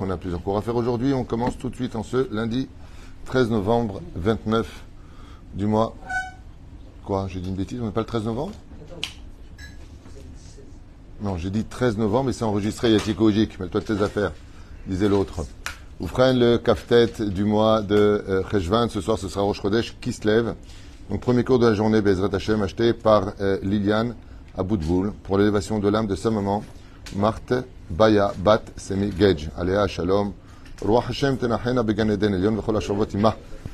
on a plusieurs cours à faire aujourd'hui. On commence tout de suite en ce lundi 13 novembre 29 du mois. Quoi J'ai dit une bêtise, on n'est pas le 13 novembre? Non, j'ai dit 13 novembre, mais c'est enregistré Yatikojik, mets-toi de tes affaires, disait l'autre. Vous ferez le kaftet du mois de Cheshvan. Ce soir, ce sera Rosh Chodesh qui se lève. Donc, premier cours de la journée, Bezrat Hashem, acheté par euh, Liliane à Boutboul pour l'élévation de l'âme de sa maman, Marthe Baya Bat Semi Gej. Aléa Shalom. רוח השם תנחנה בגן עדן עליון וכל השוכבות עמה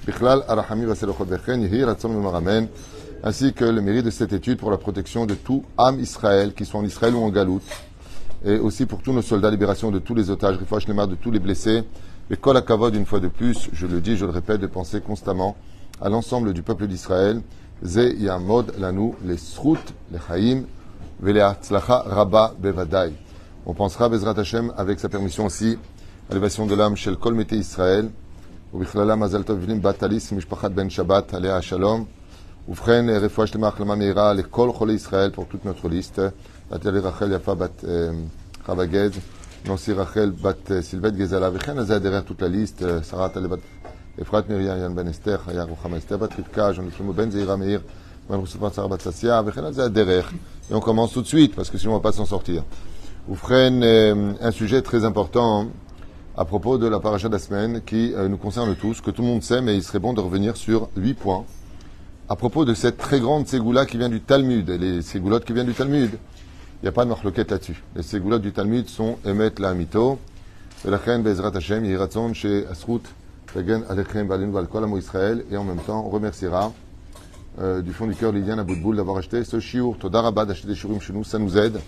בכלל הרחמים והסלחות וכן יהי רצון ומרמן ainsi que le mérite de cette étude pour la protection de tout âme Israël, qui soit en Israël ou en Galoute, et aussi pour tous nos soldats, libération de tous les otages, rifouach de tous les blessés, et kol akavod une fois de plus, je le dis, je le répète, de penser constamment à l'ensemble du peuple d'Israël, ze yamod lanu les srut, les chaim, veleatzlacha rabba bevadai. On pensera Bezrat Hashem avec sa permission aussi l'élévation de l'âme shel kol mete Israël, ובכללה מזל טוב בנים בת טליס משפחת בן שבת, עליה השלום. ובכן, רפואה שלמה, החלמה מהירה לכל חולי ישראל, pour toute notre liste. נטלי רחל יפה בת חווה גז, נוסי רחל בת סילבט גזלה, וכן אז זה derrière toute la liste, שרה טלי בת אפרת מרים, יאן בן אסתר, חיה רוחמה אסתר בת רבקה, ז'ון שלמה בן זעירה מאיר, et on commence tout de suite, parce que sinon on ne va pas s'en sortir. Oufren, euh, un sujet très important hein, à propos de la paracha de la semaine qui euh, nous concerne tous, que tout le monde sait, mais il serait bon de revenir sur huit points à propos de cette très grande ségoula qui vient du Talmud, les ségoulottes qui viennent du Talmud. Il n'y a pas de marloquette là-dessus. Les ségoulottes du Talmud sont Emet la Amito, Bezrat Hashem, Yiratzon chez Asrut, Regen Alechem Balin Israël, et en même temps on remerciera euh, du fond du cœur Liliane Aboudboul d'avoir acheté ce shiur, Todarabad, d'acheter des shurim chez nous, ça nous aide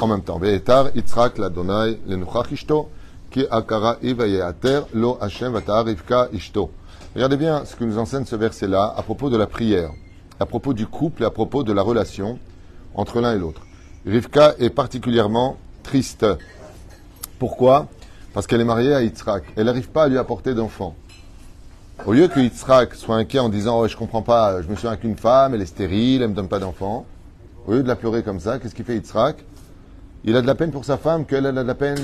en même temps. Ve'etar, Yitzhak, la Donai, Lenuchach Ishto, Ki Akara Ivayeater, Lo Hashem Rivka Ishto. Regardez bien ce que nous enseigne ce verset-là à propos de la prière, à propos du couple et à propos de la relation entre l'un et l'autre. Rivka est particulièrement triste. Pourquoi? Parce qu'elle est mariée à Yitzhak. Elle n'arrive pas à lui apporter d'enfant. Au lieu que Yitzhak soit inquiet en disant oh, Je comprends pas, je me souviens qu'une femme, elle est stérile, elle me donne pas d'enfant. Au lieu de la pleurer comme ça, qu'est-ce qu'il fait Yitzhak? Il a de la peine pour sa femme qu'elle a de la peine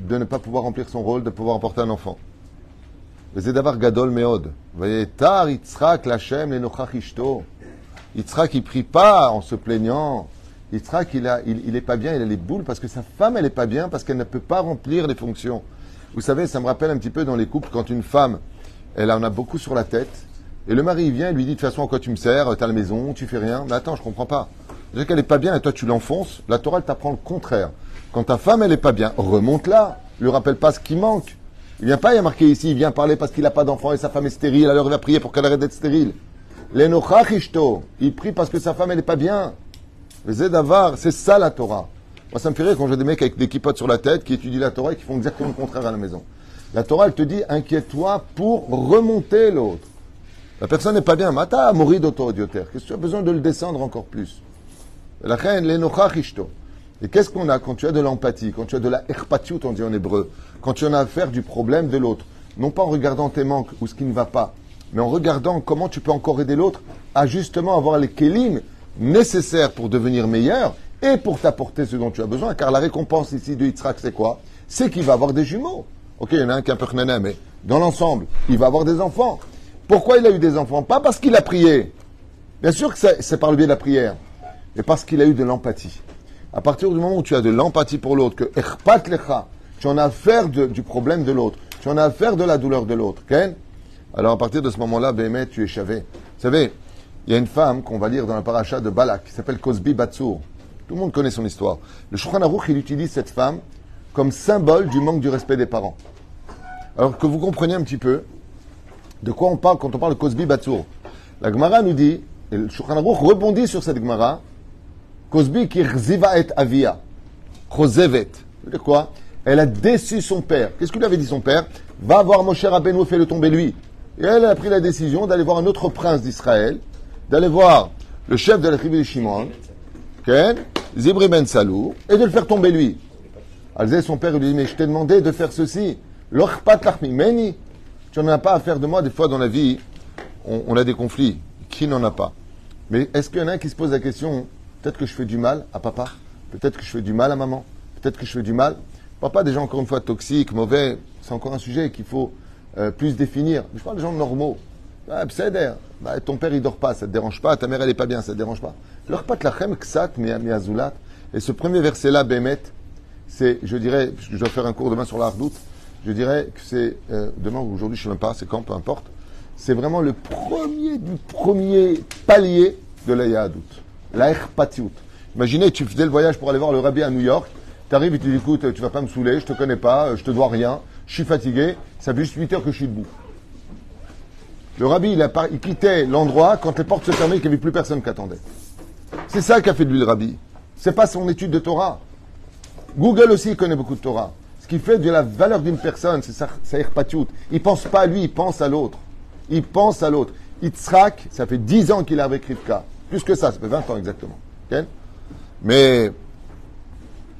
de ne pas pouvoir remplir son rôle, de pouvoir emporter un enfant. C'est d'abord Gadol Meod. Voyez, Tar Yitzhak, Lachem, Lenochach Ishto. Yitzhak, il ne prie pas en se plaignant. Yitzhak, il, n'est pas bien, il a les boules parce que sa femme, elle est pas bien parce qu'elle ne peut pas remplir les fonctions. Vous savez, ça me rappelle un petit peu dans les couples quand une femme elle en a beaucoup sur la tête, et le mari, il vient et lui dit, de toute façon, quoi tu me sers, t'as la maison, tu fais rien. Mais attends, je comprends pas. C'est qu'elle est pas bien et toi, tu l'enfonces. La Torah, elle t'apprend le contraire. Quand ta femme, elle est pas bien, remonte-la. Lui rappelle pas ce qui manque. Il vient pas, il y a marqué ici, il vient parler parce qu'il n'a pas d'enfant et sa femme est stérile, alors il va prier pour qu'elle arrête d'être stérile. Il prie parce que sa femme elle n'est pas bien. C'est ça la Torah. Moi ça me fait rire quand j'ai des mecs avec des kippotes sur la tête qui étudient la Torah et qui font exactement le contraire à la maison. La Torah elle te dit inquiète-toi pour remonter l'autre. La personne n'est pas bien, mata mourir d'auto-audiotaire. Qu'est-ce que tu as besoin de le descendre encore plus? La reine. Et qu'est-ce qu'on a quand tu as de l'empathie, quand tu as de la erpatiout, on dit en hébreu, quand tu en as affaire du problème de l'autre, non pas en regardant tes manques ou ce qui ne va pas, mais en regardant comment tu peux encore aider l'autre à justement avoir les kélim nécessaires pour devenir meilleur et pour t'apporter ce dont tu as besoin, car la récompense ici de Yitzhak, c'est quoi? C'est qu'il va avoir des jumeaux. Ok, il y en a un qui est un peu renané, mais dans l'ensemble, il va avoir des enfants. Pourquoi il a eu des enfants? Pas parce qu'il a prié. Bien sûr que c'est par le biais de la prière, mais parce qu'il a eu de l'empathie. À partir du moment où tu as de l'empathie pour l'autre, que erpat lecha, tu en as affaire du problème de l'autre, tu en as affaire de la douleur de l'autre, okay? alors à partir de ce moment-là, Bémet, tu es chavé. Vous savez, il y a une femme qu'on va lire dans la paracha de Balak, qui s'appelle Cosbi Batsour. Tout le monde connaît son histoire. Le Shulchan Aruch, il utilise cette femme comme symbole du manque du respect des parents. Alors que vous compreniez un petit peu de quoi on parle quand on parle de Cosbi Batsour. La Gemara nous dit, et le Shulchan rebondit sur cette Gemara, Cosbi qui et avia. Chosevet. Ça veut dire quoi? Elle a déçu son père. Qu'est-ce qu'il lui avait dit son père? Va voir Moshe Rabbeinu, fais-le tomber lui. Et elle a pris la décision d'aller voir un autre prince d'Israël, d'aller voir le chef de la tribu de Shimon, Zibri Ben Salou, et de le faire tomber lui. Alzé, son père, lui dit, mais je t'ai demandé de faire ceci. L'orpat lachmi, meni. Tu n'en as pas à faire de moi. Des fois, dans la vie, on, a des conflits. Qui n'en a pas? Mais est-ce qu'il y en a un qui se pose la question, peut-être que je fais du mal à papa, peut-être que je fais du mal à maman, peut-être que je fais du mal? Pas des gens, encore une fois, toxiques, mauvais. C'est encore un sujet qu'il faut euh, plus définir. Je parle des gens normaux. Ah, bah, ton père, il dort pas, ça te dérange pas. Ta mère, elle est pas bien, ça te dérange pas. Lachem ksat miazulat. Et ce premier verset-là, Bémet, c'est, je dirais, je dois faire un cours demain sur la hardoute, je dirais que c'est, euh, demain ou aujourd'hui, je sais même pas, c'est quand, peu importe. C'est vraiment le premier du premier palier de la yahadout. La Imaginez, tu faisais le voyage pour aller voir le rabbi à New York. Tu arrives et tu dis, écoute, tu vas pas me saouler, je te connais pas, je te dois rien, je suis fatigué, ça fait juste 8 heures que je suis debout. Le rabbi, il quittait l'endroit quand les portes se fermaient et qu'il n'y avait plus personne qui attendait. C'est ça qu'a fait de lui le rabbi. C'est pas son étude de Torah. Google aussi connaît beaucoup de Torah. Ce qui fait de la valeur d'une personne, c'est sa, sa Il pense pas à lui, il pense à l'autre. Il pense à l'autre. Yitzhak, ça fait 10 ans qu'il est avec Rivka. Plus que ça, ça fait 20 ans exactement. Mais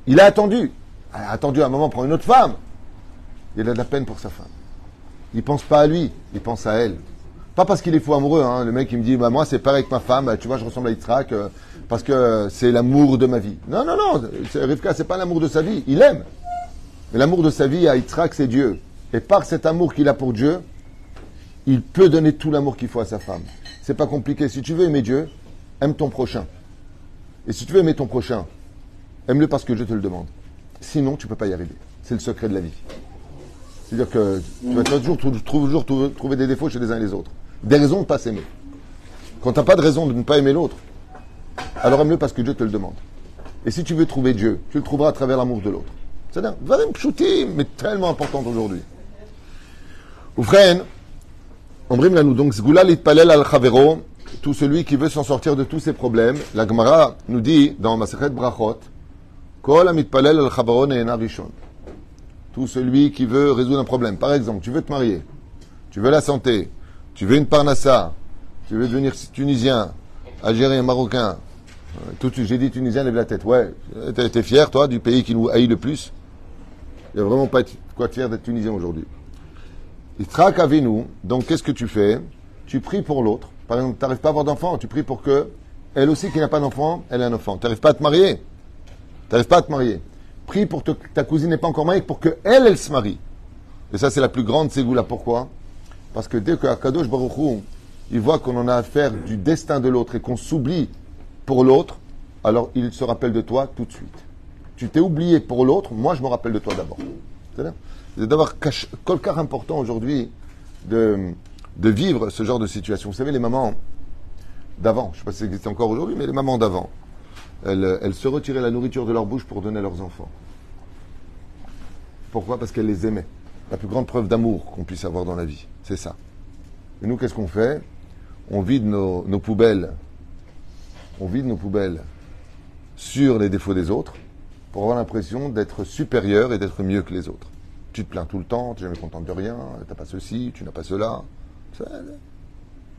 il a attendu. Il a attendu un moment pour une autre femme. Il a de la peine pour sa femme. Il pense pas à lui, il pense à elle. Pas parce qu'il est fou amoureux. Hein. Le mec, il me dit, bah, moi, c'est pareil avec ma femme. Tu vois, je ressemble à Yitzhak euh, parce que c'est l'amour de ma vie. Non, non, non. Rivka, c'est pas l'amour de sa vie. Il aime. Mais l'amour de sa vie à Yitzhak, c'est Dieu. Et par cet amour qu'il a pour Dieu, il peut donner tout l'amour qu'il faut à sa femme. C'est pas compliqué. Si tu veux aimer Dieu, aime ton prochain. Et si tu veux aimer ton prochain, aime-le parce que je te le demande. Sinon, tu peux pas y arriver. C'est le secret de la vie. C'est-à-dire que tu vas toujours, trouver des défauts chez les uns et les autres. Des raisons de ne pas s'aimer. Quand tu n'as pas de raison de ne pas aimer l'autre, alors aime-le parce que Dieu te le demande. Et si tu veux trouver Dieu, tu le trouveras à travers l'amour de l'autre. C'est-à-dire, mais tellement important aujourd'hui. Oufren, nous donc, Palel al Chavero, tout celui qui veut s'en sortir de tous ses problèmes, la Gemara nous dit dans Masechet Brachot, Kol Palel al Chavero. Tout celui qui veut résoudre un problème. Par exemple, tu veux te marier, tu veux la santé, tu veux une parnassa, tu veux devenir tunisien, algérien, marocain? Euh, tout de j'ai dit tunisien, lève la tête. Ouais, t'es fier, toi, du pays qui nous haït le plus? Il n'y a vraiment pas quoi te fier d'être tunisien aujourd'hui. Istrak nous. Donc, qu'est-ce que tu fais? Tu pries pour l'autre. Par exemple, tu n'arrives pas à avoir d'enfant, tu pries pour que, elle aussi qui n'a pas d'enfant, elle ait un enfant. Tu n'arrives pas à te marier. Tu n'arrives pas à te marier. Prie pour que ta cousine n'est pas encore mariée, pour que elle, elle se marie. Et ça, c'est la plus grande ségoula. Pourquoi? Parce que dès que Akadosh Baruch il voit qu'on en a affaire du destin de l'autre et qu'on s'oublie pour l'autre, alors il se rappelle de toi tout de suite. Tu t'es oublié pour l'autre, moi je me rappelle de toi d'abord. C'est d'avoir cas important aujourd'hui de, de vivre ce genre de situation. Vous savez, les mamans d'avant, je ne sais pas si ça existe encore aujourd'hui, mais les mamans d'avant, elles, elles, se retiraient la nourriture de leur bouche pour donner à leurs enfants. Pourquoi? Parce qu'elles les aimaient. La plus grande preuve d'amour qu'on puisse avoir dans la vie, c'est ça. Et nous, qu'est-ce qu'on fait? On vide nos, poubelles. On vide nos poubelles sur les défauts des autres pour avoir l'impression d'être supérieur et d'être mieux que les autres. Tu te plains tout le temps, tu n'es jamais content de rien, tu n'as pas ceci, tu n'as pas cela.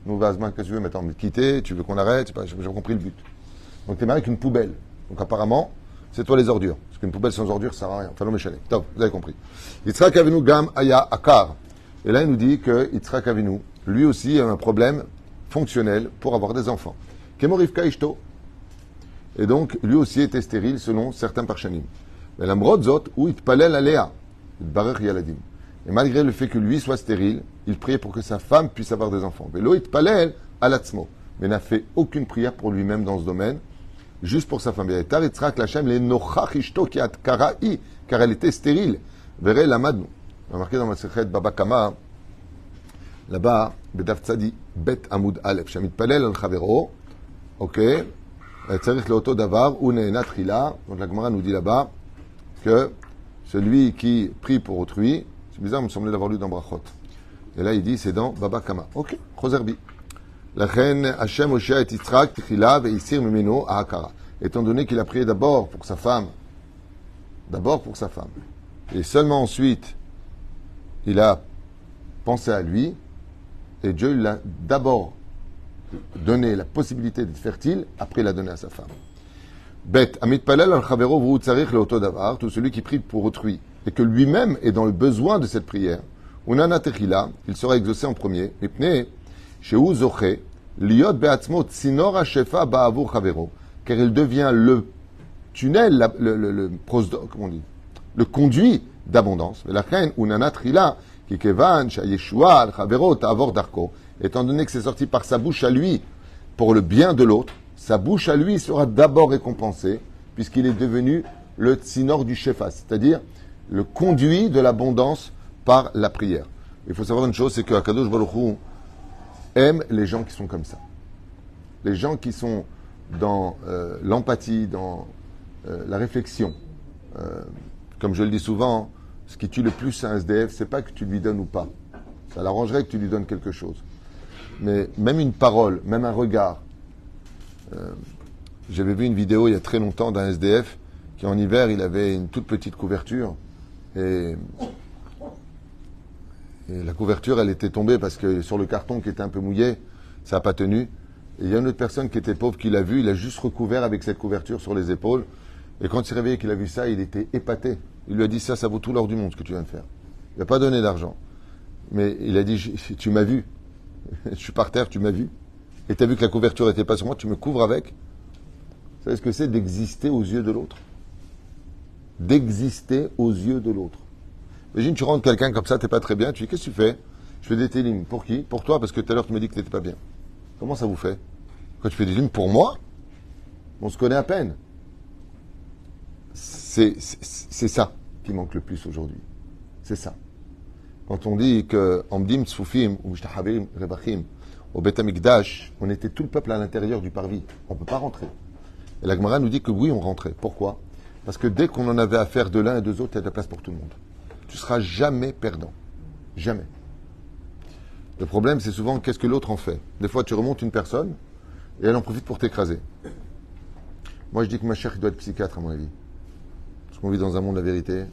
Nous, Vazman, qu'est-ce que tu veux maintenant Me quitter Tu veux qu'on arrête J'ai compris le but. Donc, tu es marié avec une poubelle. Donc, apparemment, c'est toi les ordures. Parce qu'une poubelle sans ordures, ça sert à rien. Enfin, non. Top, vous avez compris. Yitzhak Avinu Gam Aya Akar. Et là, il nous dit que Yitzhak Avinu, lui aussi, a un problème fonctionnel pour avoir des enfants. Kemorivka Ishto. Et donc, lui aussi était stérile selon certains parchanim. Mais la mrodzot, où il palel aléa. Et malgré le fait que lui soit stérile, il priait pour que sa femme puisse avoir des enfants. palel alatzmo. Mais n'a fait aucune prière pour lui-même dans ce domaine, juste pour sa femme. car elle était stérile. Verrez la madnou. Marqué dans ma secrète Baba Kama, là-bas, Bedaf Tzadi, Bet Amoud Aleph, Shamit Palel al Chavero, ok, Tzarich Leoto Davar, Une Trila. Donc la Gemara nous dit là-bas que celui qui prie pour autrui, c'est bizarre, il me semblait l'avoir lu dans Brachot. Et là, il dit, c'est dans Baba Kama. Ok, Choserbi. La reine Hashem Oshia et Yitzhak, Tichilav et Isir Mimeno à Akara. Étant donné qu'il a prié d'abord pour sa femme, d'abord pour sa femme, et seulement ensuite, il a pensé à lui, et Dieu l'a d'abord donné la possibilité d'être fertile, après il l'a donné à sa femme. Bet, Amit Palel al Chavero le tout celui qui prie pour autrui, et que lui-même est dans le besoin de cette prière. Unana Techila, il sera exaucé en premier. Mipne, Sheu Liot Beatzmo Tsinor Shefa Ba'avur Chavero, car il devient le tunnel, le, conduit d'abondance. Mais la reine, unana trila, qui kevan, shayeshua, chavero, ta'avor darko. Étant donné que c'est sorti par sa bouche à lui, pour le bien de l'autre, sa bouche à lui sera d'abord récompensée, puisqu'il est devenu le tsinor du shefas, c'est-à-dire le conduit de l'abondance par la prière. Il faut savoir une chose, c'est que Akadosh Baruch Hu aime les gens qui sont comme ça. Les gens qui sont dans euh, l'empathie, dans euh, la réflexion. Euh, comme je le dis souvent, ce qui tue le plus un SDF, c'est pas que tu lui donnes ou pas. Ça l'arrangerait que tu lui donnes quelque chose. Mais même une parole, même un regard. J'avais vu une vidéo il y a très longtemps d'un SDF qui en hiver, il avait une toute petite couverture et, la couverture, elle était tombée parce que sur le carton qui était un peu mouillé, ça n'a pas tenu. Et il y a une autre personne qui était pauvre qui l'a vu, il a juste recouvert avec cette couverture sur les épaules. Et quand il s'est réveillé qu'il a vu ça, il était épaté. Il lui a dit ça, ça vaut tout l'or du monde ce que tu viens de faire. Il n'a pas donné d'argent. Mais il a dit, tu m'as vu. Je suis par terre, tu m'as vu. Et tu as vu que la couverture n'était pas sur moi, tu me couvres avec. Vous savez ce que c'est d'exister aux yeux de l'autre? D'exister aux yeux de l'autre. Imagine, tu rentres quelqu'un comme ça, t'es pas très bien, tu dis, qu'est-ce que tu fais? Je fais des télim. Pour qui? Pour toi, parce que tout à l'heure tu m'as dit que t'étais pas bien. Comment ça vous fait? Quand tu fais des télim pour moi On se connaît à peine. C'est ça qui manque le plus aujourd'hui. C'est ça. Quand on dit que Amdim Tzfufim ou Mishtahabim Rebachim au Bet Amikdash, on était tout le peuple à l'intérieur du parvis. On ne peut pas rentrer. Et la Gemara nous dit que oui, on rentrait. Pourquoi? Parce que dès qu'on en avait affaire de l'un et deux autres, il y a de la place pour tout le monde tu seras jamais perdant. Jamais. Le problème, c'est souvent qu'est-ce que l'autre en fait? Des fois, tu remontes une personne et elle en profite pour t'écraser. Moi, je dis que ma chère, il doit être psychiatre, à mon avis. Parce qu'on vit dans un monde de la vérité.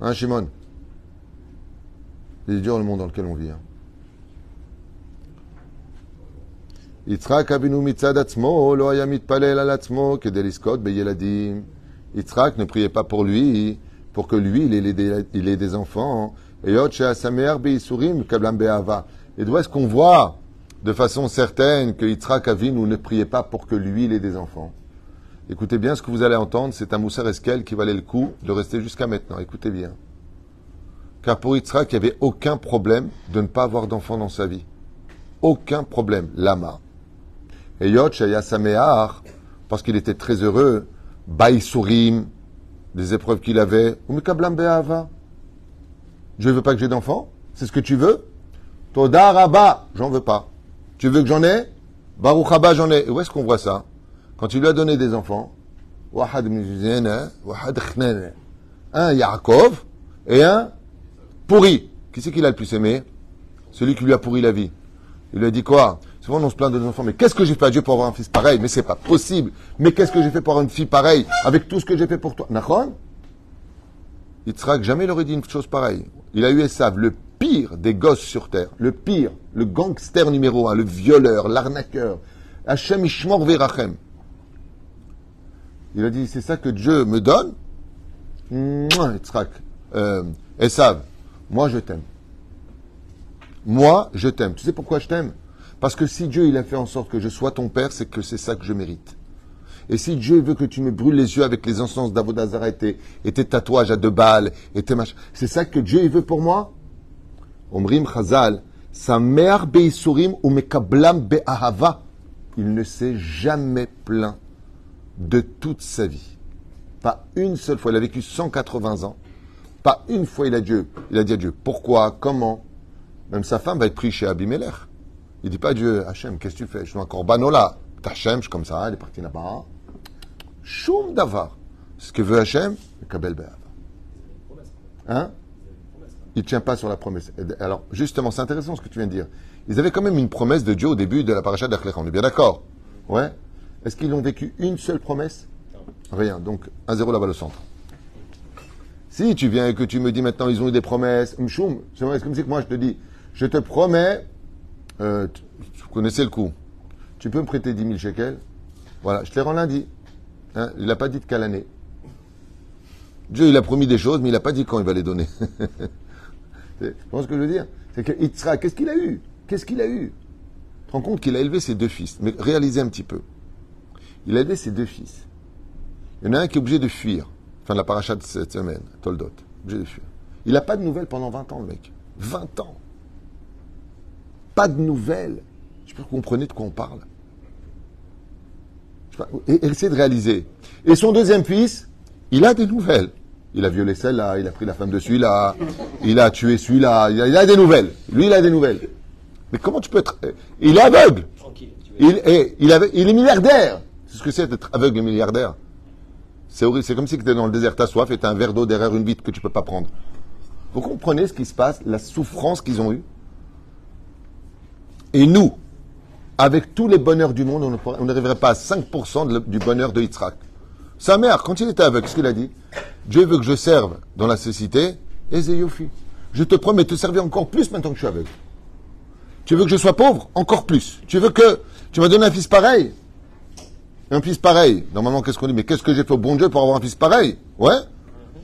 Hein, Shimon? Il est dur le monde dans lequel on vit. Hein. Yitzhak Abinu beyeladim. Ne priait pas pour lui, pour que lui, il ait des, enfants. Be'ava. Et d'où est-ce qu'on voit de façon certaine que Yitzhak Avinu ne priait pas pour que lui, il ait des enfants? Écoutez bien ce que vous allez entendre, c'est un Moussa Eskel qui valait le coup de rester jusqu'à maintenant. Écoutez bien. Car pour Yitzhak, il n'y avait aucun problème de ne pas avoir d'enfants dans sa vie. Aucun problème. Lama. Et Yot Shaya Sameach, parce qu'il était très heureux, Baïsourim, des épreuves qu'il avait. Je ne veux pas que j'ai d'enfants, c'est ce que tu veux Toda j'en veux pas. Tu veux que j'en ai Baruch Haba, j'en ai. Et où est-ce qu'on voit ça? Quand tu lui as donné des enfants, un Yaakov et un pourri. Qui c'est qu'il a le plus aimé? Celui qui lui a pourri la vie. Il lui a dit quoi? On se plaint de nos enfants, mais qu'est-ce que j'ai fait à Dieu pour avoir un fils pareil? Mais c'est pas possible. Mais qu'est-ce que j'ai fait pour avoir une fille pareille? Avec tout ce que j'ai fait pour toi Nachon? Yitzhak, jamais il aurait dit une chose pareille. Il a eu Esav, le pire des gosses sur terre, le pire, le gangster numéro un, le violeur, l'arnaqueur. Hachem Ishmor Verachem. Il a dit, c'est ça que Dieu me donne? Yitzhak, euh, Esav, moi je t'aime. Moi je t'aime. Tu sais pourquoi je t'aime? Parce que si Dieu il a fait en sorte que je sois ton père, c'est que c'est ça que je mérite. Et si Dieu veut que tu me brûles les yeux avec les encens d'Avodazara et tes, et tes tatouages à deux balles, et tes machins, c'est ça que Dieu il veut pour moi? Omrim Chazal, sa mère Beisurim ou Mekablam Be'ahava, il ne s'est jamais plaint de toute sa vie. Pas une seule fois. Il a vécu 180 ans. Pas une fois il a, Dieu, il a dit à Dieu pourquoi, comment? Même sa femme va être prise chez Abimelech. Il dit pas Dieu, Hachem, qu'est-ce que tu fais? Je suis un corbanola. Hachem, je suis comme ça, il est parti là-bas. Choum davar. Ce que veut Hachem, le. Hein? Il ne tient pas sur la promesse. Alors, justement, c'est intéressant ce que tu viens de dire. Ils avaient quand même une promesse de Dieu au début de la paracha d'Achlecha. On est bien d'accord Ouais Est-ce qu'ils ont vécu une seule promesse? Rien. Donc, 1-0 là-bas le centre. Si tu viens et que tu me dis maintenant ils ont eu des promesses, c'est comme si moi je te dis, je te promets, euh, tu connaissais le coup, tu peux me prêter 10 000 shekels Voilà, je te les rends lundi. Hein, il n'a pas dit de quelle année. Dieu, il a promis des choses, mais il n'a pas dit quand il va les donner. tu vois ce que je veux dire? C'est que qu'est-ce qu'il a eu? Qu'est-ce qu'il a eu? Tu te rends compte qu'il a élevé ses deux fils. Mais réalisez un petit peu. Il a élevé ses deux fils. Il y en a un qui est obligé de fuir. Fin de la paracha de cette semaine, Toldot. Obligé de fuir. Il n'a pas de nouvelles pendant 20 ans, le mec. 20 ans. De nouvelles. Je vous comprenez de quoi on parle. Et, essayez de réaliser. Et son deuxième fils, il a des nouvelles. Il a violé celle-là, il a pris la femme de celui-là, il a tué celui-là, il a, des nouvelles. Lui, il a des nouvelles. Mais comment tu peux être... Il est aveugle. Il est, il, est milliardaire. C'est ce que c'est d'être aveugle et milliardaire. C'est horrible. C'est comme si tu étais dans le désert, t'as soif et t'as un verre d'eau derrière une vitre que tu peux pas prendre. Vous comprenez ce qui se passe, la souffrance qu'ils ont eue? Et nous, avec tous les bonheurs du monde, on n'arriverait pas à 5% de le- du bonheur de Yitzhak. Sa mère, quand il était aveugle, ce qu'il a dit Dieu veut que je serve dans la cécité, et Zéyofi. Je te promets de te servir encore plus maintenant que je suis aveugle. Tu veux que je sois pauvre? Encore plus. Tu veux que. Tu m'as donné un fils pareil? Un fils pareil. Normalement, qu'est-ce qu'on dit? Mais qu'est-ce que j'ai fait au bon Dieu pour avoir un fils pareil? Ouais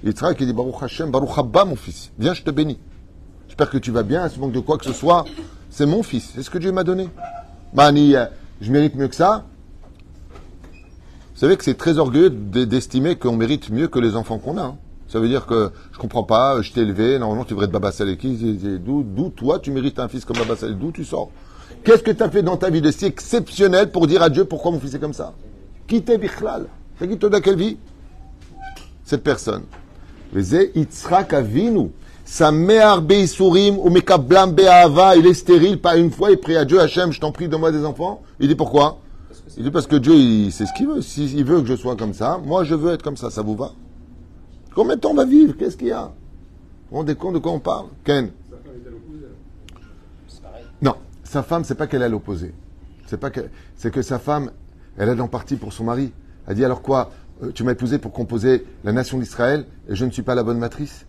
Yitzhak, il dit Baruch Hashem, Baruch Abba, mon fils. Viens, je te bénis. J'espère que tu vas bien, ce manque de quoi que ce soit. C'est mon fils. C'est ce que Dieu m'a donné. Mani, euh, je mérite mieux que ça. Vous savez que c'est très orgueilleux d'estimer qu'on mérite mieux que les enfants qu'on a. hein. Ça veut dire que je comprends pas, je t'ai élevé, normalement tu devrais être Baba Saleki. c'est- c'est- D'où toi tu mérites un fils comme Baba Saleki D'où tu sors? Qu'est-ce que tu as fait dans ta vie de si exceptionnel pour dire à Dieu pourquoi mon fils est comme ça? Qui t'es Bichlal T'as qui quelle vie? Cette personne. Vezé Yitzhak Avinu. Sa mère Beisourim ou Mekablam Be'ava, il est stérile, pas une fois, il prie à Dieu, Hachem, je t'en prie, donne-moi des enfants. Il dit pourquoi? Il dit parce que Dieu, il sait ce qu'il veut. S'il veut que je sois comme ça, moi je veux être comme ça, ça vous va? Combien de temps on va vivre? Qu'est-ce qu'il y a? Vous vous rendez compte de quoi on parle? Ken. Non, sa femme, c'est pas qu'elle est à l'opposé. C'est pas que, c'est que sa femme, elle aide en partie pour son mari. Elle dit alors quoi Euh, Tu m'as épousé pour composer la nation d'Israël et je ne suis pas la bonne matrice?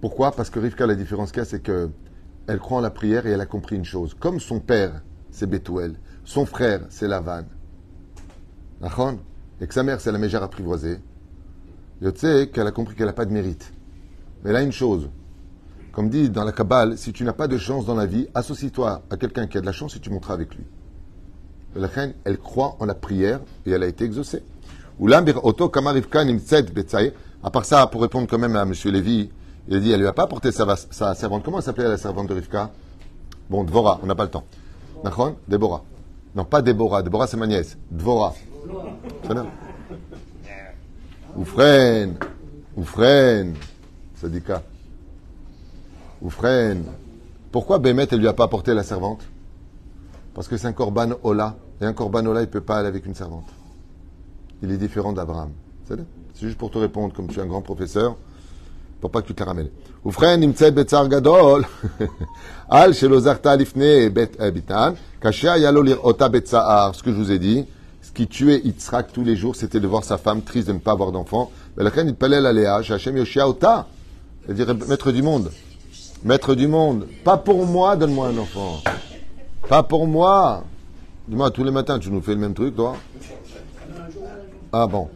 Pourquoi? Parce que Rivka, la différence qu'il y a, c'est que elle croit en la prière et elle a compris une chose. Comme son père, c'est Bethuel, son frère, c'est Lavan, et que sa mère, c'est la mégère apprivoisée, Yotze, qu'elle a compris qu'elle n'a pas de mérite. Mais a une chose. Comme dit dans la Kabbale, si tu n'as pas de chance dans la vie, associe-toi à quelqu'un qui a de la chance et tu monteras avec lui. La reine, elle croit en la prière et elle a été exaucée. À part ça, pour répondre quand même à M. Lévy, il a dit, elle lui a pas apporté sa, va- sa servante. Comment elle s'appelait la servante de Rivka? Bon, Dvora, on n'a pas le temps. Nachon Déborah. Non, pas Déborah. Déborah, c'est ma nièce. Dvora. Oufren. Oufren. Sadika. Oufren. Pourquoi Bémet, elle lui a pas apporté la servante? Parce que c'est un korban Ola. Et un korban Ola, il peut pas aller avec une servante. Il est différent d'Abraham. C'est juste pour te répondre, comme tu es un grand professeur, pour pas que tu te la ramènes. Oufren, nimtzet betzar gadol. Al shelo zarta lifne bet eh, bitan. Kasher yalo lirota betzaar. Ce que je vous ai dit, ce qui tuait Yitzhak tous les jours, c'était de voir sa femme triste de ne pas avoir d'enfant. Palait la Léa, Hachem Yoshia Ota. C'est-à-dire, maître du monde. Maître du monde. Pas pour moi, donne-moi un enfant. Pas pour moi. Dis-moi, tous les matins, tu nous fais le même truc, toi? Ah bon.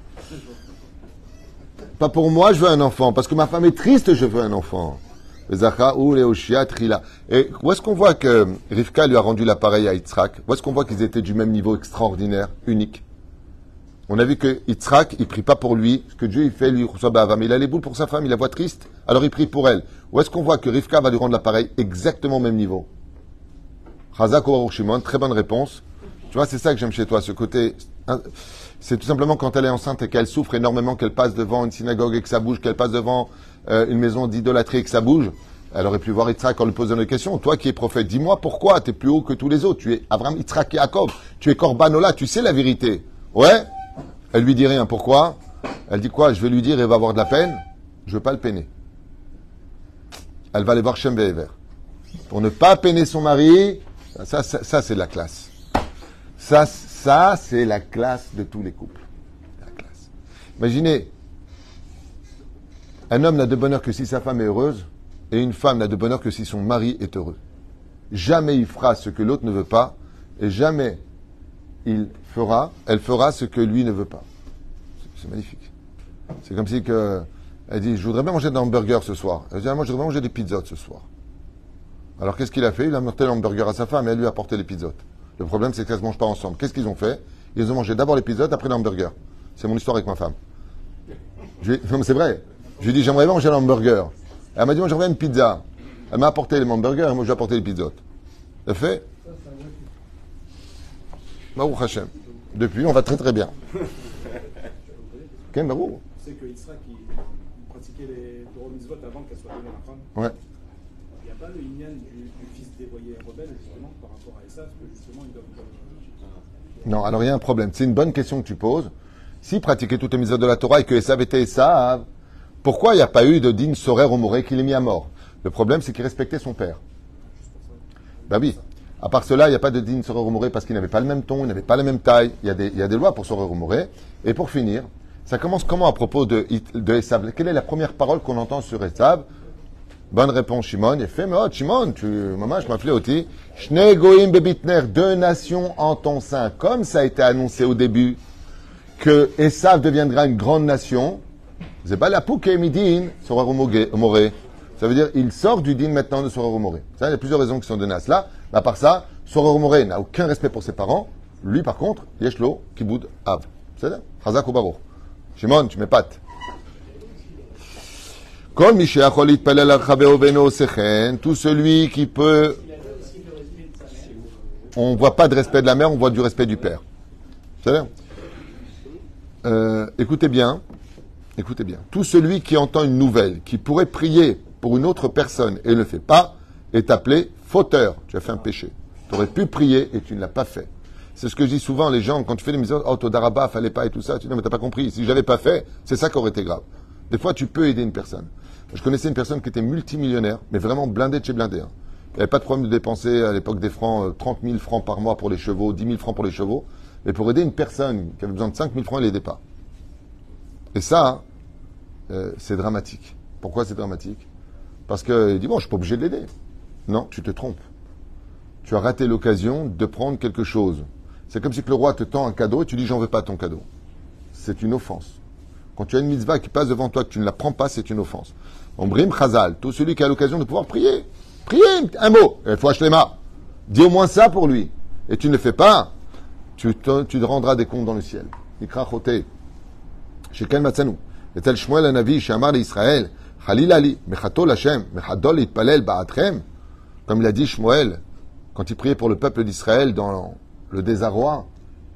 Pas pour moi, je veux un enfant. Parce que ma femme est triste, je veux un enfant. Ou. Et où est-ce qu'on voit que Rivka lui a rendu l'appareil à Yitzhak? Où est-ce qu'on voit qu'ils étaient du même niveau extraordinaire, unique? On a vu que Yitzhak, il prie pas pour lui. Ce que Dieu il fait, lui, reçoit. Mais il a les boules pour sa femme, il la voit triste. Alors il prie pour elle. Où est-ce qu'on voit que Rivka va lui rendre l'appareil exactement au même niveau? Chazak Shimon, très bonne réponse. Tu vois, c'est ça que j'aime chez toi, ce côté. C'est tout simplement quand elle est enceinte et qu'elle souffre énormément, qu'elle passe devant une synagogue et que ça bouge, qu'elle passe devant euh, une maison d'idolâtrie et que ça bouge. Elle aurait pu voir Yitzhak en lui posant une question. Toi qui es prophète, dis-moi pourquoi tu es plus haut que tous les autres. Tu es Abraham, Yitzhak et Jacob. Tu es Corbanola, tu sais la vérité. Ouais? Elle lui dit rien. Pourquoi? Elle dit quoi? Je vais lui dire, elle va avoir de la peine. Je veux pas le peiner. Elle va aller voir Shem Ve'ever. Pour ne pas peiner son mari, ça, ça, ça, c'est de la classe. Ça, ça c'est la classe de tous les couples. Imaginez, un homme n'a de bonheur que si sa femme est heureuse, et une femme n'a de bonheur que si son mari est heureux. Jamais il fera ce que l'autre ne veut pas, et jamais il fera, elle fera ce que lui ne veut pas. C'est- magnifique. C'est comme si elle dit, je voudrais bien manger des hamburgers ce soir. Elle dit, ah, moi je voudrais bien manger des pizzas ce soir. Alors qu'est-ce qu'il a fait? Il a monté l'hamburger à sa femme et elle lui a apporté les pizzas. Le problème, c'est qu'elles ne se mangent pas ensemble. Qu'est-ce qu'ils ont fait? Ils ont mangé d'abord l'épisode, après l'hamburger. C'est mon histoire avec ma femme. Je lui ai- non, mais c'est vrai. Je lui ai dit, j'aimerais manger l'hamburger. Elle m'a dit, moi, j'aimerais une pizza. Elle m'a apporté les hamburgers et moi, je lui ai apporté l'épisode. Elle fait Baruch Hashem. Depuis, on va très très bien. Ken Baruch C'est que Yitzhak, il pratiquait les Torah avant qu'elles soient données à la femme. Ouais. Il n'y a pas le Inyan du, fils dévoyé rebelle, justement, par rapport à Esav, parce que justement, ils doivent. euh, Non, alors il y a un problème. C'est une bonne question que tu poses. S'il pratiquait toutes les mises de la Torah et que Esav était Esav, pourquoi il n'y a pas eu de din sorer au moré qu'il est mis à mort? Le problème, c'est qu'il respectait son père. Ben oui. À part cela, il n'y a pas de din sorer moré parce qu'il n'avait pas le même ton, il n'avait pas la même taille. Il y a des, il lois pour sorer moré. Et pour finir, ça commence comment à propos de, de Esav? Quelle est la première parole qu'on entend sur Esav? Bonne réponse, Shimon. Il fait, mais oh, Shimon, tu, maman, je m'appelais aussi. Shnei goyim bebitner, deux nations en ton sein. Comme ça a été annoncé au début, que Esav deviendra une grande nation. Zebalapouke midin, Soror Moré. Ça veut dire, il sort du din maintenant de Soror Moré. Ça, il y a plusieurs raisons qui sont données à cela. Mais à part ça, Soror Moré n'a aucun respect pour ses parents. Lui, par contre, Yeshlo, Kiboud, Av. C'est ça Chazak ou. Shimon, tu m'épates. Kol mi she'achol yitpalel al chaveo beno sechen, tout celui qui peut... On voit pas de respect de la mère, on voit du respect du père. C'est euh, écoutez bien, écoutez bien. Tout celui qui entend une nouvelle, qui pourrait prier pour une autre personne et ne le fait pas, est appelé fauteur. Tu as fait un péché. Tu aurais pu prier et tu ne l'as pas fait. C'est ce que je dis souvent, les gens, quand tu fais des mises oh, Todaraba, fallait pas et tout ça, tu dis, non, mais t'as pas compris. Si j'avais pas fait, c'est ça qui aurait été grave. Des fois, tu peux aider une personne. Je connaissais une personne qui était multimillionnaire, mais vraiment blindée de chez blindé. hein. Il n'y avait pas de problème de dépenser à l'époque des francs, euh, 30 000 francs par mois pour les chevaux, 10 000 francs pour les chevaux. Mais pour aider une personne qui avait besoin de 5 000 francs, elle l'aidait pas. Et ça, euh, c'est dramatique. Pourquoi c'est dramatique? Parce qu'il dit, bon, je suis pas obligé de l'aider. Non, tu te trompes. Tu as raté l'occasion de prendre quelque chose. C'est comme si le roi te tend un cadeau et tu dis, j'en veux pas ton cadeau. C'est une offense. Quand tu as une mitzvah qui passe devant toi, que tu ne la prends pas, c'est une offense. Ombrim Chazal, tout celui qui a l'occasion de pouvoir prier, prier un mot, il faut acheter ma. Dis au moins ça pour lui. Et tu ne le fais pas, tu te, rendras des comptes dans le ciel. Ikra choté. Shekel matzanu. Et tel Shmuel Hanavi, Shamar Israël, Khalil Ali, Mechato Hashem, Mechadol Itpalel Ba'atrem, comme il a dit Shmuel, quand il priait pour le peuple d'Israël dans le désarroi,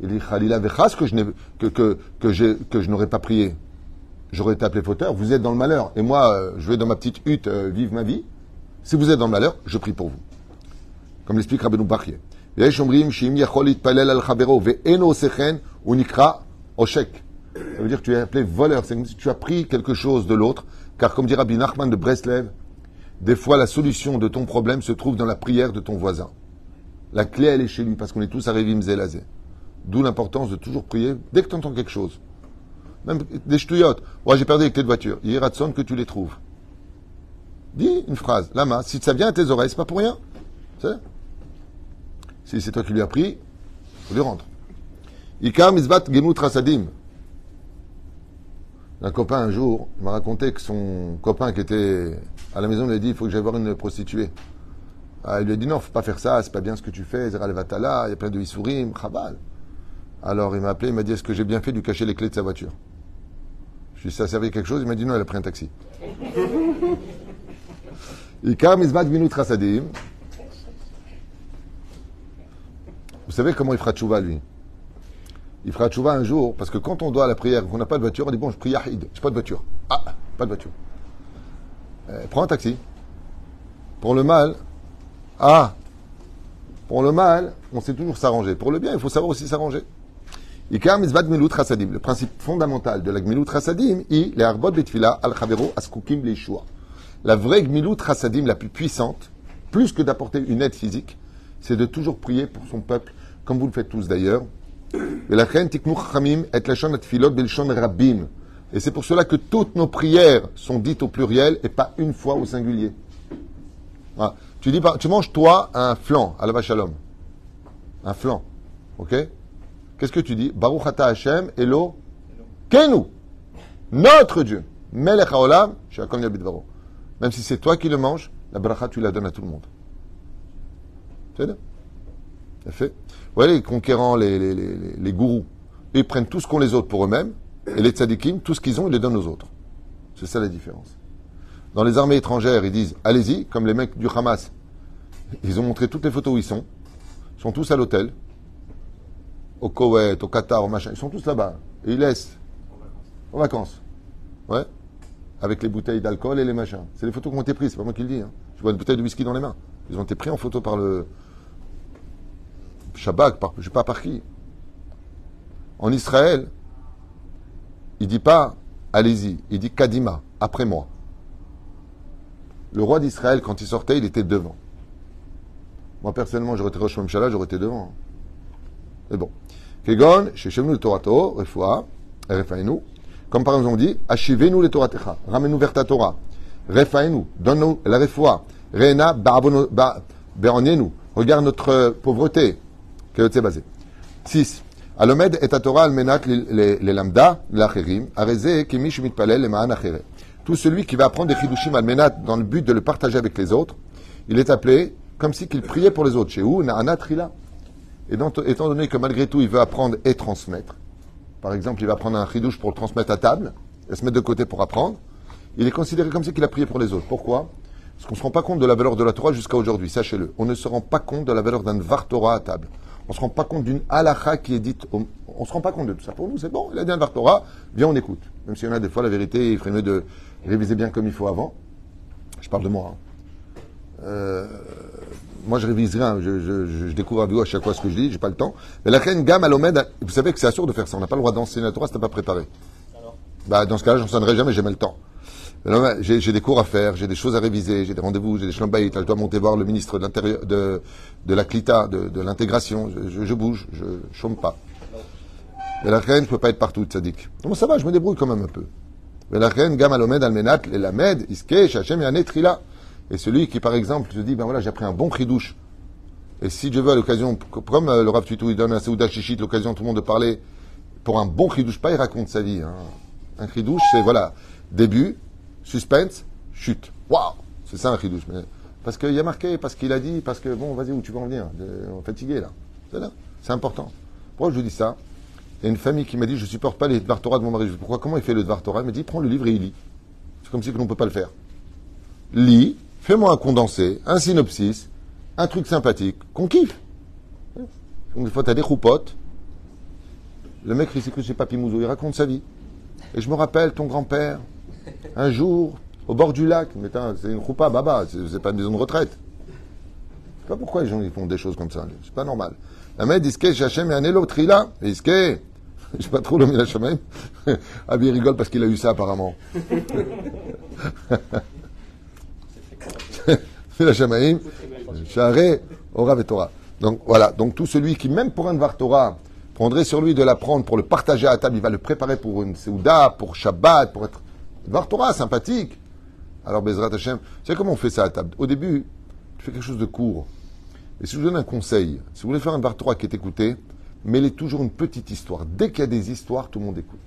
il dit Khalila Vechas que je n'ai- que, que, que, que je n'aurais pas prié j'aurais été appelé fauteur, vous êtes dans le malheur. Et moi, euh, je vais dans ma petite hutte euh, vivre ma vie. Si vous êtes dans le malheur, je prie pour vous. Comme l'explique Rabbeinu Bachye. Ça veut dire que tu es appelé voleur. C'est comme si tu as pris quelque chose de l'autre. Car comme dit Rabbi Nachman de Breslev, des fois la solution de ton problème se trouve dans la prière de ton voisin. La clé, elle est chez lui, parce qu'on est tous à Zélazé. D'où l'importance de toujours prier dès que tu entends quelque chose. Même des ch'touillottes. Ouais, j'ai perdu les clés de voiture. Il sonne que tu les trouves. Dis une phrase. Lama, si ça vient à tes oreilles, c'est pas pour rien. Sais? Si c'est toi qui lui as pris, faut lui rendre. Ikar misbat gemut. Un copain, un jour, m'a raconté que son copain qui était à la maison lui a dit il faut que j'aille voir une prostituée. Ah, il lui a dit non, faut pas faire ça, c'est pas bien ce que tu fais, Zera Levatala, il y a plein de Issourim, Chabal. Alors il m'a appelé, il m'a dit est-ce que j'ai bien fait de lui cacher les clés de sa voiture? Je lui ai dit ça quelque chose, il m'a dit non, elle a pris un taxi. Vous savez comment il fera tchouva, lui? Il fera tchouva un jour, parce que quand on doit à la prière, qu'on n'a pas de voiture, on dit bon, je prie Yahid, j'ai pas de voiture. Ah, pas de voiture. Euh, prends un taxi. Pour le mal, ah, pour le mal, on sait toujours s'arranger. Pour le bien, il faut savoir aussi s'arranger. Le principe fondamental de la Gmilut il est Arbot Betfila al Chavero Askukim Leishua. La vraie Gmilut Rasadim la plus puissante, plus que d'apporter une aide physique, c'est de toujours prier pour son peuple, comme vous le faites tous d'ailleurs. Et c'est pour cela que toutes nos prières sont dites au pluriel et pas une fois au singulier. Tu dis, tu manges toi un flan à la vache shalom. Un flan. Ok? Qu'est-ce que tu dis? Baruch ata Hashem, Elo, Kenu. Notre Dieu. Melech haolam. Même si c'est toi qui le manges, la bracha, tu la donnes à tout le monde. C'est bien Il a fait. Vous voyez, les conquérants, les gourous, ils prennent tout ce qu'ont les autres pour eux-mêmes, et les tzadikim, tout ce qu'ils ont, ils les donnent aux autres. C'est ça la différence. Dans les armées étrangères, ils disent allez-y, comme les mecs du Hamas. Ils ont montré toutes les photos où ils sont. Ils sont tous à l'hôtel, au Koweït, au Qatar, au machin. Ils sont tous là-bas. Et ils laissent en vacances. Ouais. Avec les bouteilles d'alcool et les machins. C'est les photos qui ont été prises, c'est pas moi qui le dis. Hein. Je vois une bouteille de whisky dans les mains. Ils ont été pris en photo par le Shabak, par, je sais pas par qui. En Israël, il dit pas allez-y, il dit Kadima, après moi. Le roi d'Israël, quand il sortait, il était devant. Moi, personnellement, j'aurais été Rosh Hashanah, j'aurais été devant. Mais bon. Kegon, chez Shemnu le Torato, Refoua, Refainu. Comme par exemple, on dit, Achivenu le Toratecha, ramène-nous vers ta Torah. Refainu, donne-nous la Refoua. Reena, Ba'avono- Ba- Be'onienu. Regarde notre euh, pauvreté. Kayotse basé? 6. Alomed et Torah almenat les lambda, l'acherim, areze kemish mitpalel le ma'an achere. Tout celui qui va apprendre des chidushim almenat dans le but de le partager avec les autres, il est appelé comme si qu'il priait pour les autres. Chez où? Na'anat rila. Et donc, étant donné que malgré tout, il veut apprendre et transmettre, par exemple, il va prendre un chidouche pour le transmettre à table, et se mettre de côté pour apprendre, il est considéré comme si qu'il a prié pour les autres. Pourquoi? Parce qu'on ne se rend pas compte de la valeur de la Torah jusqu'à aujourd'hui, sachez-le. On ne se rend pas compte de la valeur d'un Dvar Torah à table. On ne se rend pas compte d'une halacha qui est dite. au- On ne se rend pas compte de tout ça. Pour nous, c'est bon, il a dit un Dvar Torah, viens, on écoute. Même s'il y en a des fois, la vérité, il ferait mieux de réviser bien comme il faut avant. Je parle de moi. hein. Euh, moi, je révise rien. Je, je, je, je découvre à vous à chaque fois ce que je dis. J'ai pas le temps. Mais la reine gamme à l'omède, vous savez que c'est assurd de faire ça. On n'a pas le droit d'enseigner la Torah si t'as pas préparé. Bah, dans ce cas-là, j'enseignerai jamais. J'ai jamais le temps. J'ai des cours à faire, j'ai des choses à réviser, j'ai des rendez-vous, j'ai des le temps de monter voir le ministre de l'intérieur, de, de la Clita, de, de l'intégration. Je, je, je bouge, je chôme pas. Mais la reine, je peux pas être partout, tzaddik. Bon, ça va, je me débrouille quand même un peu. Mais la reine, gam alomed almenat, le lamed, iske, shachem yanet trila. Et celui qui, par exemple, se dit, ben voilà, j'ai pris un bon chidouche. Et si Dieu veut, à l'occasion, comme euh, le Rav Tuitou, il donne à Seouda Chichit l'occasion à tout le monde de parler, pour un bon chidouche, pas il raconte sa vie. Hein. Un chidouche, c'est, voilà, début, suspense, chute. Waouh C'est ça un chidouche. Mais, parce qu'il y a marqué, parce qu'il a dit, parce que, bon, vas-y, où tu veux en venir? On est fatigué, là. C'est là. C'est important. Pourquoi je dis ça? Il y a une famille qui m'a dit, je supporte pas les Dvar Torah de mon mari. Je dis, pourquoi Comment il fait le Dvar Torah? Il m'a dit, prends le livre et il lit. C'est comme si on ne peut pas le faire. Lis, fais-moi un condensé, un synopsis, un truc sympathique, qu'on kiffe. Des fois, tu as des roupotes. Le mec, il cru chez Papy Mouzo, il raconte sa vie. Et je me rappelle, ton grand-père, un jour, au bord du lac, mais c'est une roupa, baba, c'est pas une maison de retraite. Je sais pas pourquoi les gens ils font des choses comme ça, c'est pas normal. La mère Hachem et un autre, il a, Iske, je sais pas trop le Mila Shamaim. Abi rigole parce qu'il a eu ça apparemment. Donc voilà, donc tout celui qui, même pour un Dvar Torah, prendrait sur lui de l'apprendre pour le partager à table, il va le préparer pour une Seouda, pour Shabbat, pour être Dvar Torah sympathique. Alors Bezrat Hashem, vous savez comment on fait ça à table? Au début, tu fais quelque chose de court. Et si je vous donne un conseil, si vous voulez faire un Dvar Torah qui est écouté, mêlez toujours une petite histoire. Dès qu'il y a des histoires, tout le monde écoute.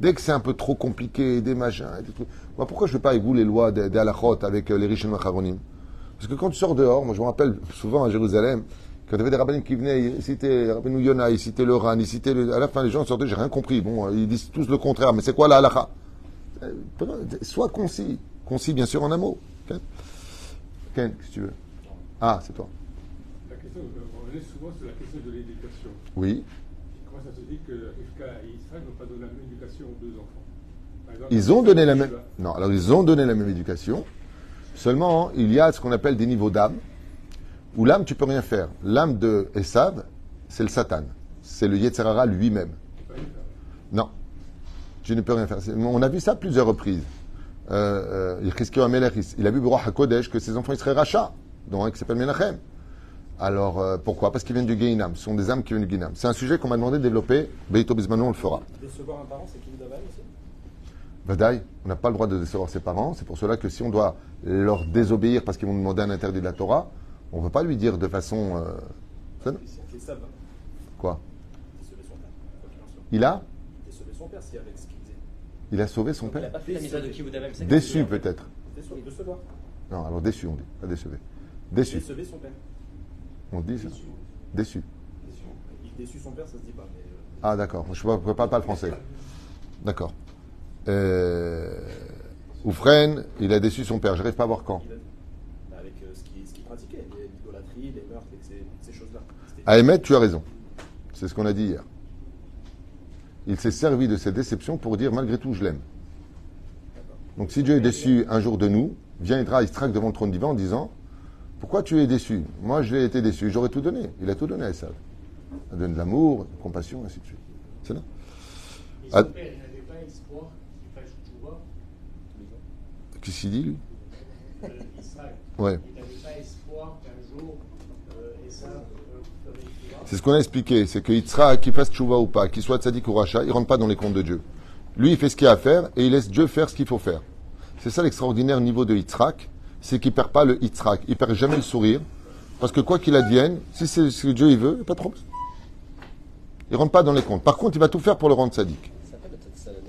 Dès que c'est un peu trop compliqué, des machins, des trucs. Moi, pourquoi je ne fais pas avec vous les lois des, des halachot avec euh, les riches et macharonim? Parce que quand tu sors dehors, moi je me rappelle souvent à Jérusalem, quand il y avait des rabbinim qui venaient, ils citaient Rabbeinu Yonah, ils citaient le Ran, ils citaient le... À la fin, les gens sortaient, j'ai rien compris. Bon, euh, ils disent tous le contraire, mais c'est quoi la halacha? Euh, Sois concis. Concis, bien sûr, en un mot. Ken, que tu veux? Ah, c'est toi. La question, on revenait souvent sur la question de l'éducation. Oui. Comment ça se dit que Rivka et Israël n'ont pas donné la même éducation aux deux enfants? Ils ont donné la même. Non, alors ils ont donné la même éducation. Seulement, il y a ce qu'on appelle des niveaux d'âme, où l'âme, tu peux rien faire. L'âme de Esav, c'est le Satan. C'est le Yetzerara lui-même. Non. Tu ne peux rien faire. On a vu ça plusieurs reprises. Euh, euh, il- a vu HaKodesh que ses enfants ils seraient rachats, dont un qui s'appelle Menachem. Alors, euh, pourquoi? Parce qu'ils viennent du Geinam. Ce sont des âmes qui viennent du Geinam. C'est un sujet qu'on m'a demandé de développer. Beito Bismano, on le fera. Décevoir un parent, c'est qui Vadaï, on n'a pas le droit de décevoir ses parents. C'est pour cela que si on doit leur désobéir parce qu'ils vont demander un interdit de la Torah, on ne peut pas lui dire de façon. euh, quoi? Il a. Il a? Sauvé son père pas fait la misère de Kibbutz Avem, c'est Déçu peut-être. Non, alors déçu on dit, pas décevé. Déçu, Décever son père. on dit ça. Déçu. Déçu. Son père, ça se dit pas. Mais, euh, Ah, d'accord. Je ne parle pas le français. D'accord. Euh, Oufren, il a déçu son père. J'arrive pas à voir quand. bah, avec euh, ce qu'il pratiquait, l'idolâtrie, les meurtres, ces, ces choses-là. À émettre, tu as raison. C'est ce qu'on a dit hier. Il s'est servi de cette déception pour dire malgré tout, je l'aime. Donc si Dieu est déçu un jour de nous, vient Idra, il se traque devant le trône divin en disant Pourquoi tu es déçu? Moi, j'ai été déçu. J'aurais tout donné. Il a tout donné à Esav. Il a donné de l'amour, de la compassion, ainsi de suite. C'est là. Mais Ah. son père, il n'avait pas espoir qu'il fasse Tchouva, Qu'est-ce qu'il dit, lui euh. Ouais. Il n'avait pas espoir qu'un jour, Esav ferait Tchouva. C'est ce qu'on a expliqué. C'est que Yitzhak, qu'il fasse tchouva ou pas, qu'il soit tzadik ou rachat, il ne rentre pas dans les comptes de Dieu. Lui, il fait ce qu'il a à faire et il laisse Dieu faire ce qu'il faut faire. C'est ça l'extraordinaire niveau de Yitzhak, c'est qu'il perd pas le Yitzhak. Il perd jamais le sourire. Parce que quoi qu'il advienne, si c'est ce que Dieu il veut, il n'y a pas de problème. Il rentre pas dans les comptes. Par contre, il va tout faire pour le rendre sadique.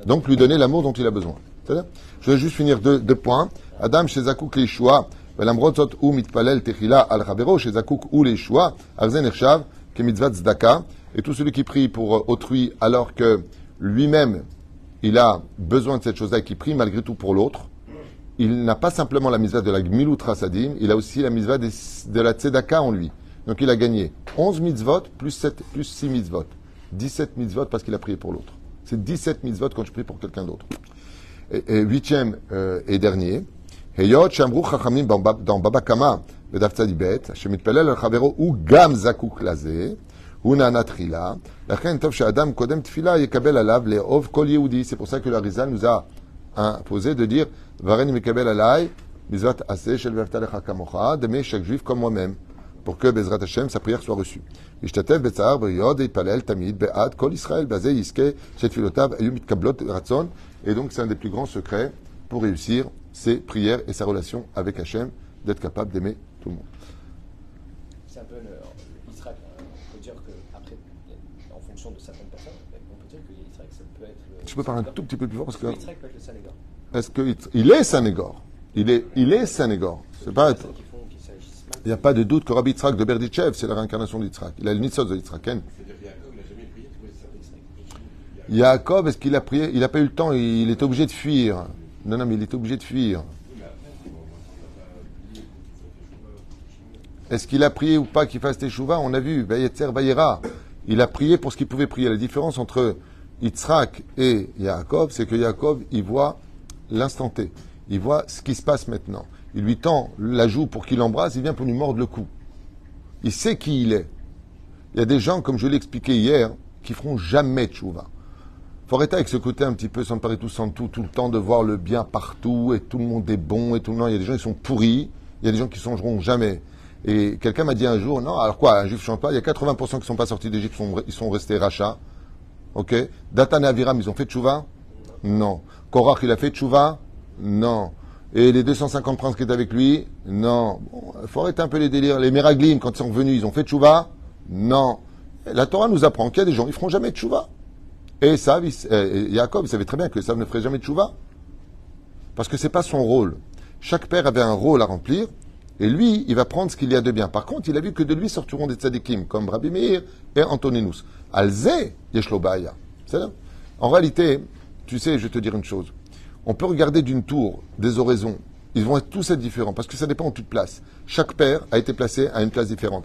Donc, lui donner l'amour dont il a besoin. Je vais juste finir deux, points. Adam Shezakouk Leishua, Velamrot Sot ou Mitpalel Techila Al ou Leishua, Arzen Ershav, Kemitzvat Et tout celui qui prie pour euh, autrui alors que lui-même il a besoin de cette chose-là et qui prie malgré tout pour l'autre, il n'a pas simplement la misva de la Gmilut Rasadim, il a aussi la misva de la Tzedaka en lui. Donc il a gagné 11 mitzvot plus, 7, plus 6 mitzvot. 17 mitzvot parce qu'il a prié pour l'autre. C'est 17 mitzvot quand je prie pour quelqu'un d'autre huitième euh, et dernier. Heyot Shamru Chachamim dans Baba Kama, Bedaftalibet, Shemitpelel al Chavero ou Gam Zakuk Lazé, ou Nanatrila, Lachen Tov Shadam Kodem Tfila Yekabel Alav Leov Kol Yehudi. C'est pour ça que la Rizal nous a imposé de dire Varen Mekabel Alai, Mizvat Aseh Shel Vaftalech Hakamocha, d'aimer chaque juif comme moi-même pour que Bezrat Hashem, sa prière soit reçue. Et donc c'est un des plus grands secrets pour réussir ses prières et sa relation avec Hachem, d'être capable d'aimer tout le monde. C'est un peu le, euh, Israël. On peut dire que après, en fonction de certaines personnes, on peut dire que Israël, ça peut être. Le, tu peux parler un tout petit peu plus fort parce que. Israël peut être le Sanégor. Est-ce qu'il il est Sanégor Il est, il est Sanégor. C'est pas être. Il n'y a pas de doute que Rabbi Yitzhak de Berditchev, c'est la réincarnation d'Yitzhak. Il a le Nitzot de Yitzhak. Yaakov est-ce qu'il a prié? Il n'a pas eu le temps, il était obligé de fuir. Non, non, mais il était obligé de fuir. Est-ce qu'il a prié ou pas qu'il fasse Teshuvah On a vu, Vayetzer Vayera. Il a prié pour ce qu'il pouvait prier. La différence entre Yitzhak et Yaakov, c'est que Yaakov, il voit l'instant T. Il voit ce qui se passe maintenant. Il lui tend la joue pour qu'il l'embrasse, il vient pour lui mordre le cou. Il sait qui il est. Il y a des gens, comme je l'ai expliqué hier, qui feront jamais Teshuvah. faut arrêter avec ce côté un petit peu sans parler tout sans tout, tout le temps de voir le bien partout et tout le monde est bon et tout le monde. Il y a des gens qui sont pourris, il y a des gens qui songeront jamais. Et quelqu'un m'a dit un jour, non, alors quoi, un juif ne change pas, il y a 80% qui sont pas sortis d'Égypte, ils sont restés rachats. Ok Datan et Aviram, ils ont fait tchouva Non. Korach, il a fait tchouva Non. Et les 250 princes qui étaient avec lui Non. Bon, il faut arrêter un peu les délires. Les Meraglim, quand ils sont venus, ils ont fait tchouva Non. La Torah nous apprend qu'il y a des gens, ils feront jamais tchouva. Et ça, Jacob, il savait très bien que ça ne ferait jamais de chouva. Parce que c'est pas son rôle. Chaque père avait un rôle à remplir, et lui, il va prendre ce qu'il y a de bien. Par contre, il a vu que de lui sortiront des tzadikim, comme Rabbi Meir et Antoninus. Alze, Yeshlobaya. C'est. En réalité, tu sais, je vais te dire une chose. On peut regarder d'une tour des oraisons. Ils vont être tous être différents, parce que ça dépend où tu te places. Chaque père a été placé à une place différente.